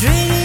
dreaming